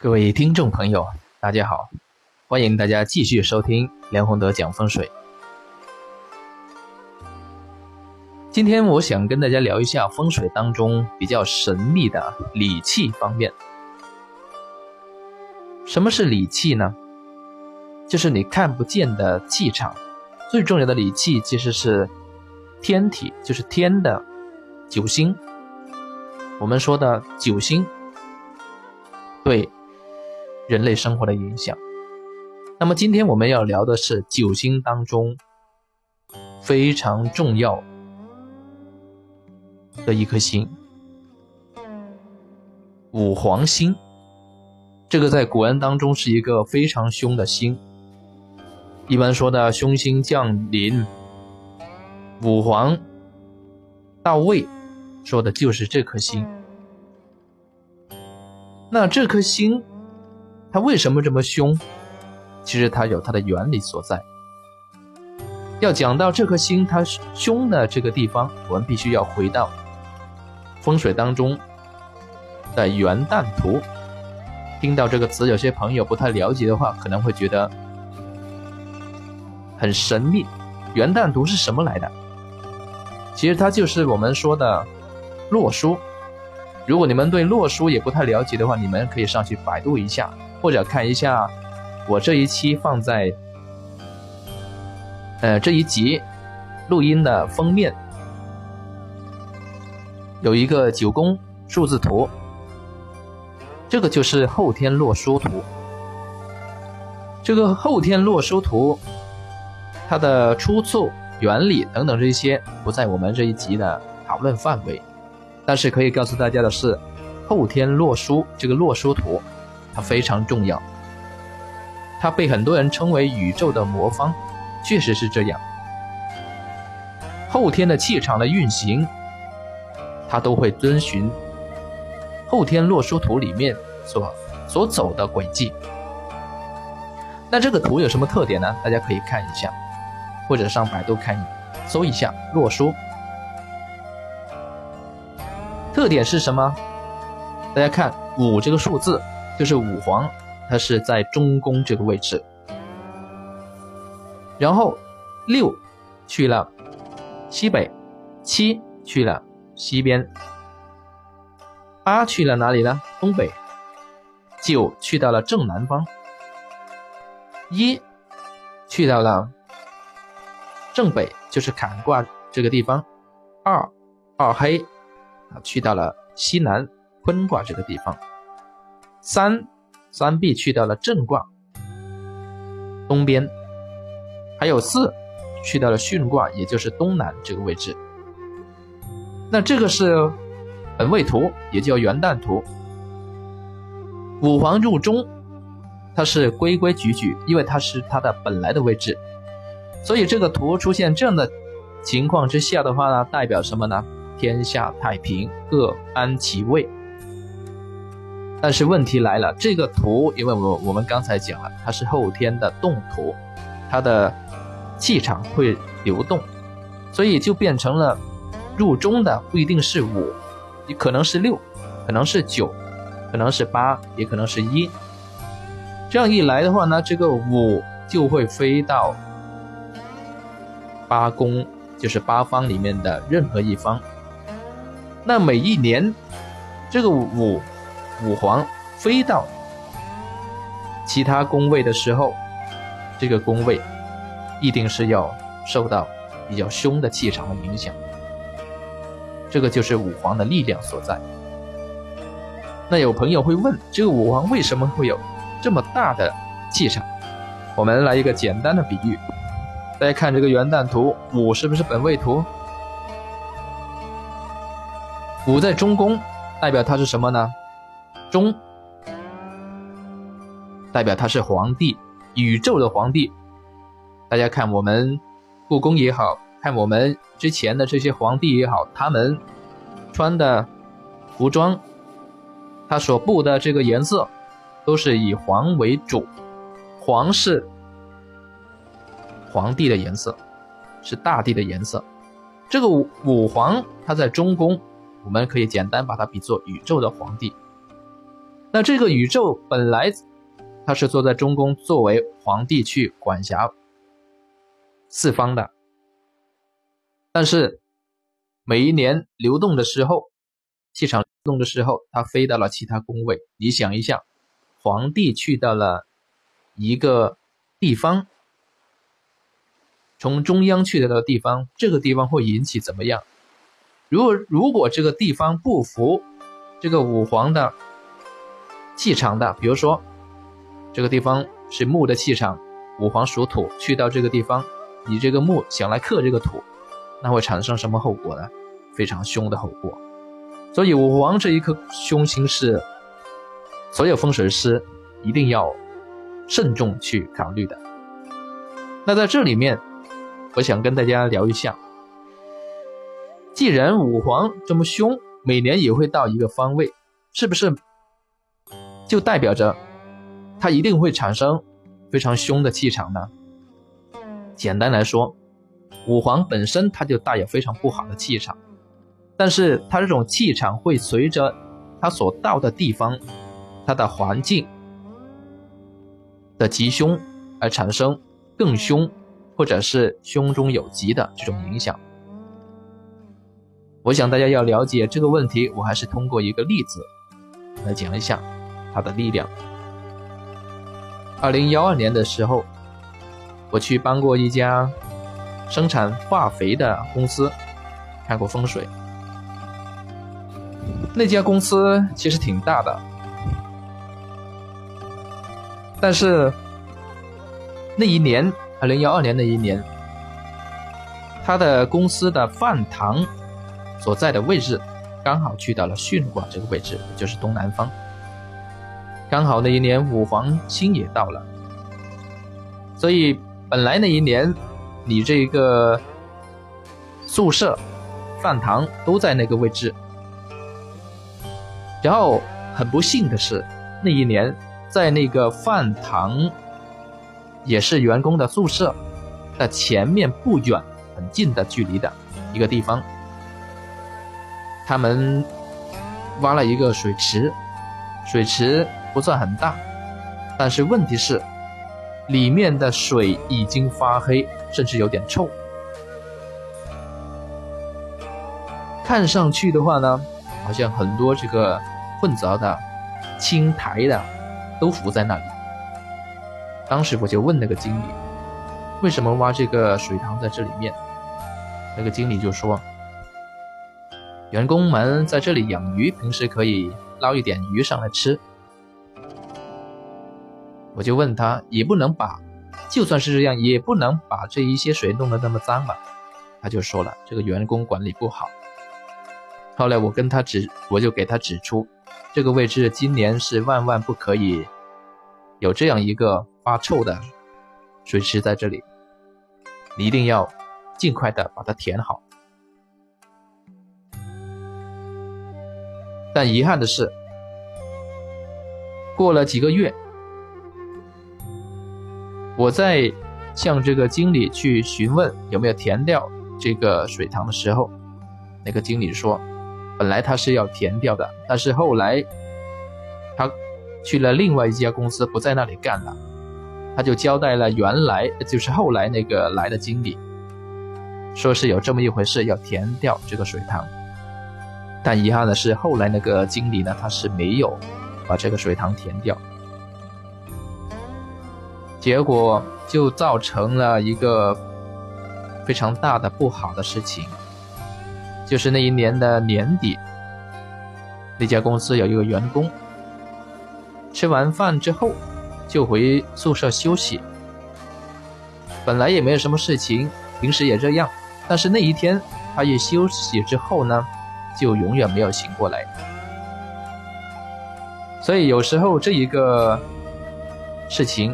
各位听众朋友，大家好，欢迎大家继续收听梁宏德讲风水。今天我想跟大家聊一下风水当中比较神秘的理气方面。什么是理气呢？就是你看不见的气场。最重要的理气其实是天体，就是天的九星。我们说的九星对。人类生活的影响。那么今天我们要聊的是九星当中非常重要的一颗星——五黄星。这个在古文当中是一个非常凶的星。一般说的凶星降临，五黄到位，说的就是这颗星。那这颗星。它为什么这么凶？其实它有它的原理所在。要讲到这颗星它凶的这个地方，我们必须要回到风水当中的元旦图。听到这个词，有些朋友不太了解的话，可能会觉得很神秘。元旦图是什么来的？其实它就是我们说的洛书。如果你们对洛书也不太了解的话，你们可以上去百度一下。或者看一下我这一期放在呃这一集录音的封面，有一个九宫数字图，这个就是后天洛书图。这个后天洛书图，它的出处、原理等等这些不在我们这一集的讨论范围，但是可以告诉大家的是，后天洛书这个洛书图。它非常重要，它被很多人称为宇宙的魔方，确实是这样。后天的气场的运行，它都会遵循后天洛书图里面所所走的轨迹。那这个图有什么特点呢？大家可以看一下，或者上百度看，搜一下洛书。特点是什么？大家看五这个数字。就是五黄，它是在中宫这个位置，然后六去了西北，七去了西边，八去了哪里呢？东北，九去到了正南方，一去到了正北，就是坎卦这个地方，二二黑啊去到了西南坤卦这个地方。三三 B 去掉了正卦东边，还有四去掉了巽卦，也就是东南这个位置。那这个是本位图，也叫元旦图。五黄入中，它是规规矩矩，因为它是它的本来的位置。所以这个图出现这样的情况之下的话呢，代表什么呢？天下太平，各安其位。但是问题来了，这个图，因为我我们刚才讲了，它是后天的动图，它的气场会流动，所以就变成了入中的不一定是五，也可能是六，可能是九，可能是八，也可能是一。这样一来的话呢，这个五就会飞到八宫，就是八方里面的任何一方。那每一年，这个五。五黄飞到其他宫位的时候，这个宫位一定是要受到比较凶的气场的影响。这个就是五黄的力量所在。那有朋友会问，这个五皇为什么会有这么大的气场？我们来一个简单的比喻，大家看这个元旦图，五是不是本位图？五在中宫，代表它是什么呢？中代表他是皇帝，宇宙的皇帝。大家看我们故宫也好看，我们之前的这些皇帝也好，他们穿的服装，他所布的这个颜色，都是以黄为主。黄是皇帝的颜色，是大地的颜色。这个五五黄，它在中宫，我们可以简单把它比作宇宙的皇帝。那这个宇宙本来他是坐在中宫，作为皇帝去管辖四方的，但是每一年流动的时候，气场流动的时候，他飞到了其他宫位。你想一下，皇帝去到了一个地方，从中央去到的地方，这个地方会引起怎么样？如果如果这个地方不服这个武皇的气场的，比如说这个地方是木的气场，五黄属土，去到这个地方，你这个木想来克这个土，那会产生什么后果呢？非常凶的后果。所以武皇这一颗凶星是所有风水师一定要慎重去考虑的。那在这里面，我想跟大家聊一下。既然武皇这么凶，每年也会到一个方位，是不是就代表着他一定会产生非常凶的气场呢？简单来说，武皇本身它就带有非常不好的气场，但是它这种气场会随着它所到的地方、它的环境的吉凶而产生更凶，或者是凶中有吉的这种影响。我想大家要了解这个问题，我还是通过一个例子来讲一下它的力量。二零幺二年的时候，我去帮过一家生产化肥的公司看过风水。那家公司其实挺大的，但是那一年二零幺二年那一年，他的公司的饭堂。所在的位置刚好去到了巽卦这个位置，就是东南方。刚好那一年五黄星也到了，所以本来那一年你这个宿舍、饭堂都在那个位置。然后很不幸的是，那一年在那个饭堂也是员工的宿舍的前面不远、很近的距离的一个地方。他们挖了一个水池，水池不算很大，但是问题是，里面的水已经发黑，甚至有点臭。看上去的话呢，好像很多这个混杂的青苔的都浮在那里。当时我就问那个经理，为什么挖这个水塘在这里面？那个经理就说。员工们在这里养鱼，平时可以捞一点鱼上来吃。我就问他，也不能把，就算是这样，也不能把这一些水弄得那么脏吧？他就说了，这个员工管理不好。后来我跟他指，我就给他指出，这个位置今年是万万不可以有这样一个发臭的水池在这里，你一定要尽快的把它填好。但遗憾的是，过了几个月，我在向这个经理去询问有没有填掉这个水塘的时候，那个经理说，本来他是要填掉的，但是后来他去了另外一家公司，不在那里干了，他就交代了原来就是后来那个来的经理，说是有这么一回事，要填掉这个水塘。但遗憾的是，后来那个经理呢，他是没有把这个水塘填掉，结果就造成了一个非常大的不好的事情，就是那一年的年底，那家公司有一个员工吃完饭之后就回宿舍休息，本来也没有什么事情，平时也这样，但是那一天他一休息之后呢。就永远没有醒过来，所以有时候这一个事情，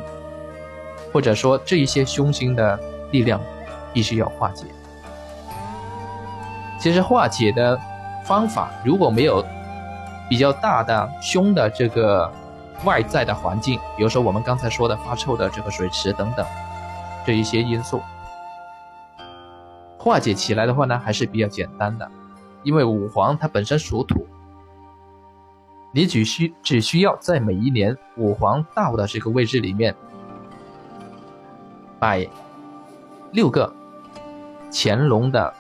或者说这一些凶星的力量，必须要化解。其实化解的方法，如果没有比较大的凶的这个外在的环境，比如说我们刚才说的发臭的这个水池等等这一些因素，化解起来的话呢，还是比较简单的。因为五黄它本身属土，你只需只需要在每一年五黄道的这个位置里面摆六个乾隆的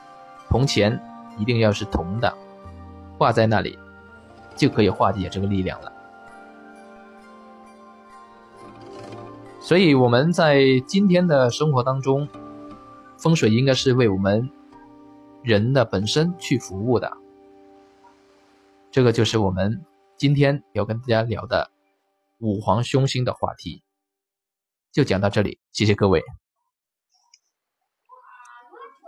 铜钱，一定要是铜的，挂在那里，就可以化解这个力量了。所以我们在今天的生活当中，风水应该是为我们人的本身去服务的。这个就是我们今天要跟大家聊的五黄凶星的话题，就讲到这里，谢谢各位。